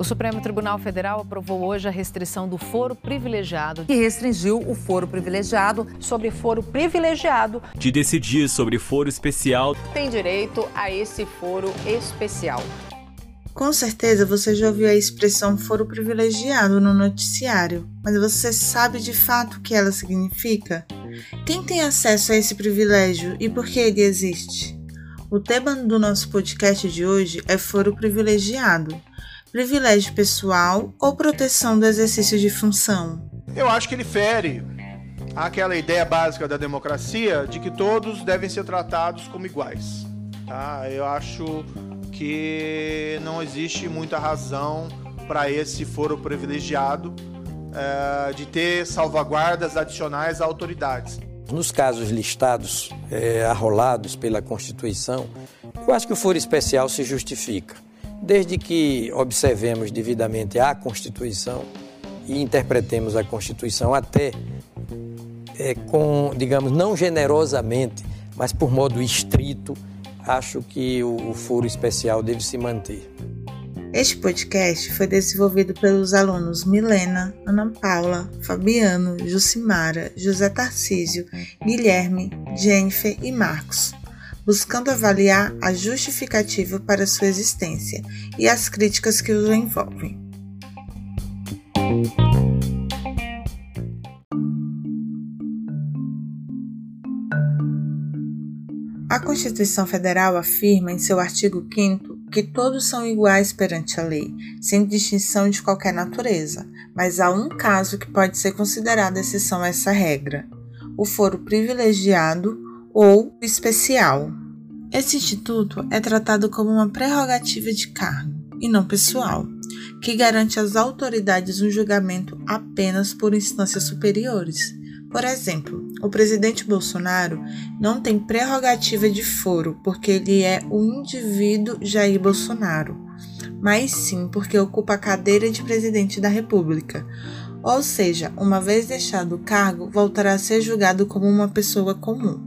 O Supremo Tribunal Federal aprovou hoje a restrição do foro privilegiado. Que restringiu o foro privilegiado sobre foro privilegiado. De decidir sobre foro especial. Tem direito a esse foro especial. Com certeza você já ouviu a expressão foro privilegiado no noticiário, mas você sabe de fato o que ela significa? Quem tem acesso a esse privilégio e por que ele existe? O tema do nosso podcast de hoje é foro privilegiado privilégio pessoal ou proteção do exercício de função? Eu acho que ele fere aquela ideia básica da democracia de que todos devem ser tratados como iguais. Tá? Eu acho que não existe muita razão para esse foro privilegiado é, de ter salvaguardas adicionais a autoridades. Nos casos listados, é, arrolados pela Constituição, eu acho que o foro especial se justifica desde que observemos devidamente a Constituição e interpretemos a Constituição até é, com, digamos, não generosamente, mas por modo estrito, acho que o, o foro especial deve se manter. Este podcast foi desenvolvido pelos alunos Milena, Ana Paula, Fabiano, Jucimara, José Tarcísio, Guilherme, Jennifer e Marcos buscando avaliar a justificativa para sua existência e as críticas que o envolvem. A Constituição Federal afirma em seu artigo 5 que todos são iguais perante a lei, sem distinção de qualquer natureza, mas há um caso que pode ser considerado exceção a essa regra: o foro privilegiado ou especial. Esse instituto é tratado como uma prerrogativa de cargo e não pessoal, que garante às autoridades um julgamento apenas por instâncias superiores. Por exemplo, o presidente Bolsonaro não tem prerrogativa de foro porque ele é o indivíduo Jair Bolsonaro, mas sim porque ocupa a cadeira de presidente da República. Ou seja, uma vez deixado o cargo, voltará a ser julgado como uma pessoa comum.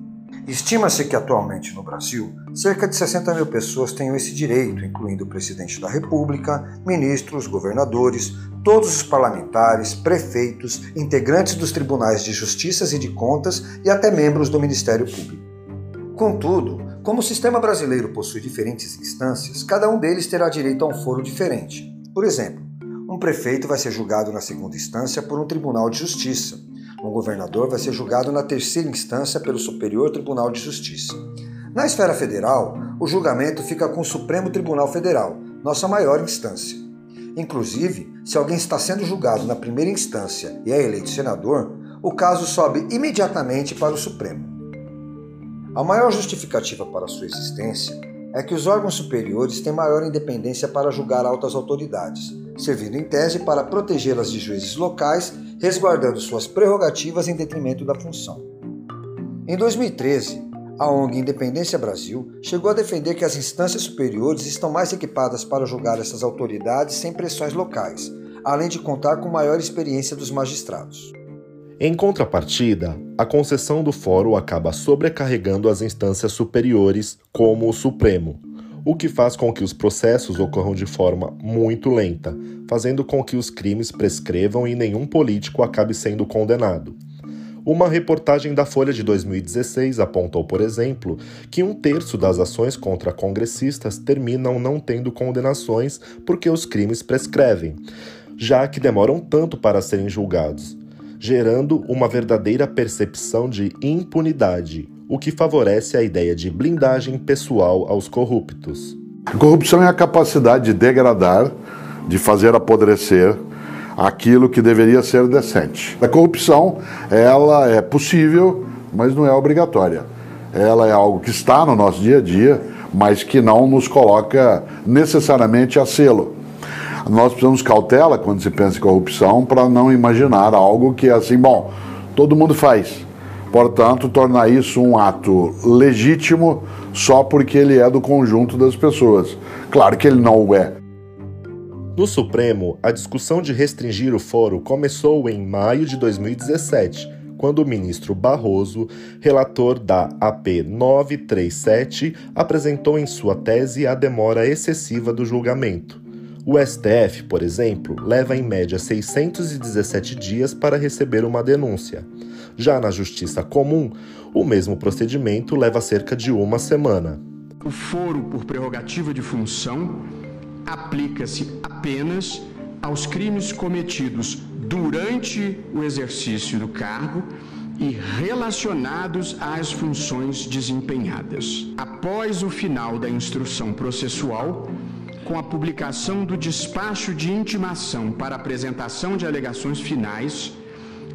Estima-se que atualmente no Brasil, cerca de 60 mil pessoas tenham esse direito, incluindo o presidente da República, ministros, governadores, todos os parlamentares, prefeitos, integrantes dos tribunais de justiça e de contas e até membros do Ministério Público. Contudo, como o sistema brasileiro possui diferentes instâncias, cada um deles terá direito a um foro diferente. Por exemplo, um prefeito vai ser julgado na segunda instância por um tribunal de justiça, um governador vai ser julgado na terceira instância pelo Superior Tribunal de Justiça. Na esfera federal, o julgamento fica com o Supremo Tribunal Federal, nossa maior instância. Inclusive, se alguém está sendo julgado na primeira instância e é eleito senador, o caso sobe imediatamente para o Supremo. A maior justificativa para sua existência é que os órgãos superiores têm maior independência para julgar altas autoridades, servindo em tese para protegê-las de juízes locais resguardando suas prerrogativas em detrimento da função. Em 2013, a ONG Independência Brasil chegou a defender que as instâncias superiores estão mais equipadas para julgar essas autoridades sem pressões locais, além de contar com maior experiência dos magistrados. Em contrapartida, a concessão do fórum acaba sobrecarregando as instâncias superiores, como o Supremo, o que faz com que os processos ocorram de forma muito lenta, fazendo com que os crimes prescrevam e nenhum político acabe sendo condenado. Uma reportagem da Folha de 2016 apontou, por exemplo, que um terço das ações contra congressistas terminam não tendo condenações porque os crimes prescrevem, já que demoram tanto para serem julgados, gerando uma verdadeira percepção de impunidade, o que favorece a ideia de blindagem pessoal aos corruptos. Corrupção é a capacidade de degradar, de fazer apodrecer aquilo que deveria ser decente. A corrupção, ela é possível, mas não é obrigatória. Ela é algo que está no nosso dia a dia, mas que não nos coloca necessariamente a selo. Nós precisamos cautela quando se pensa em corrupção para não imaginar algo que é assim, bom, todo mundo faz. Portanto, tornar isso um ato legítimo só porque ele é do conjunto das pessoas. Claro que ele não o é. No Supremo, a discussão de restringir o foro começou em maio de 2017, quando o ministro Barroso, relator da AP 937, apresentou em sua tese a demora excessiva do julgamento. O STF, por exemplo, leva em média 617 dias para receber uma denúncia. Já na Justiça Comum, o mesmo procedimento leva cerca de uma semana. O foro por prerrogativa de função aplica-se apenas aos crimes cometidos durante o exercício do cargo e relacionados às funções desempenhadas. Após o final da instrução processual, com a publicação do despacho de intimação para apresentação de alegações finais,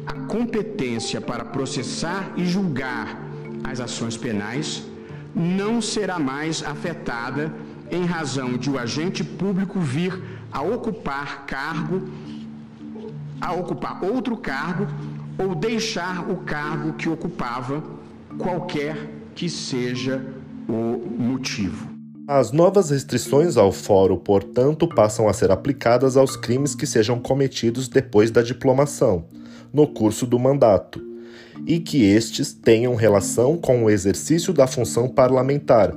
a competência para processar e julgar as ações penais não será mais afetada em razão de o agente público vir a ocupar cargo, a ocupar outro cargo ou deixar o cargo que ocupava, qualquer que seja o motivo. As novas restrições ao fórum, portanto, passam a ser aplicadas aos crimes que sejam cometidos depois da diplomação, no curso do mandato, e que estes tenham relação com o exercício da função parlamentar.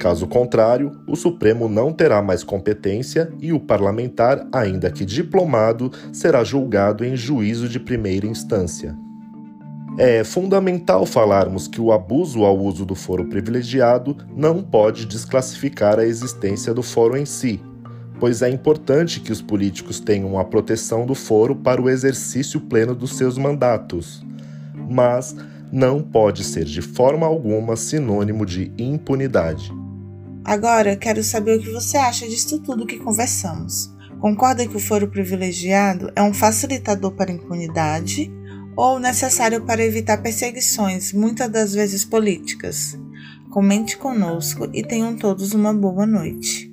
Caso contrário, o Supremo não terá mais competência e o parlamentar, ainda que diplomado, será julgado em juízo de primeira instância. É fundamental falarmos que o abuso ao uso do foro privilegiado não pode desclassificar a existência do foro em si, pois é importante que os políticos tenham a proteção do foro para o exercício pleno dos seus mandatos. Mas não pode ser de forma alguma sinônimo de impunidade. Agora, quero saber o que você acha disso tudo que conversamos. Concorda que o foro privilegiado é um facilitador para a impunidade ou necessário para evitar perseguições, muitas das vezes políticas. Comente conosco e tenham todos uma boa noite.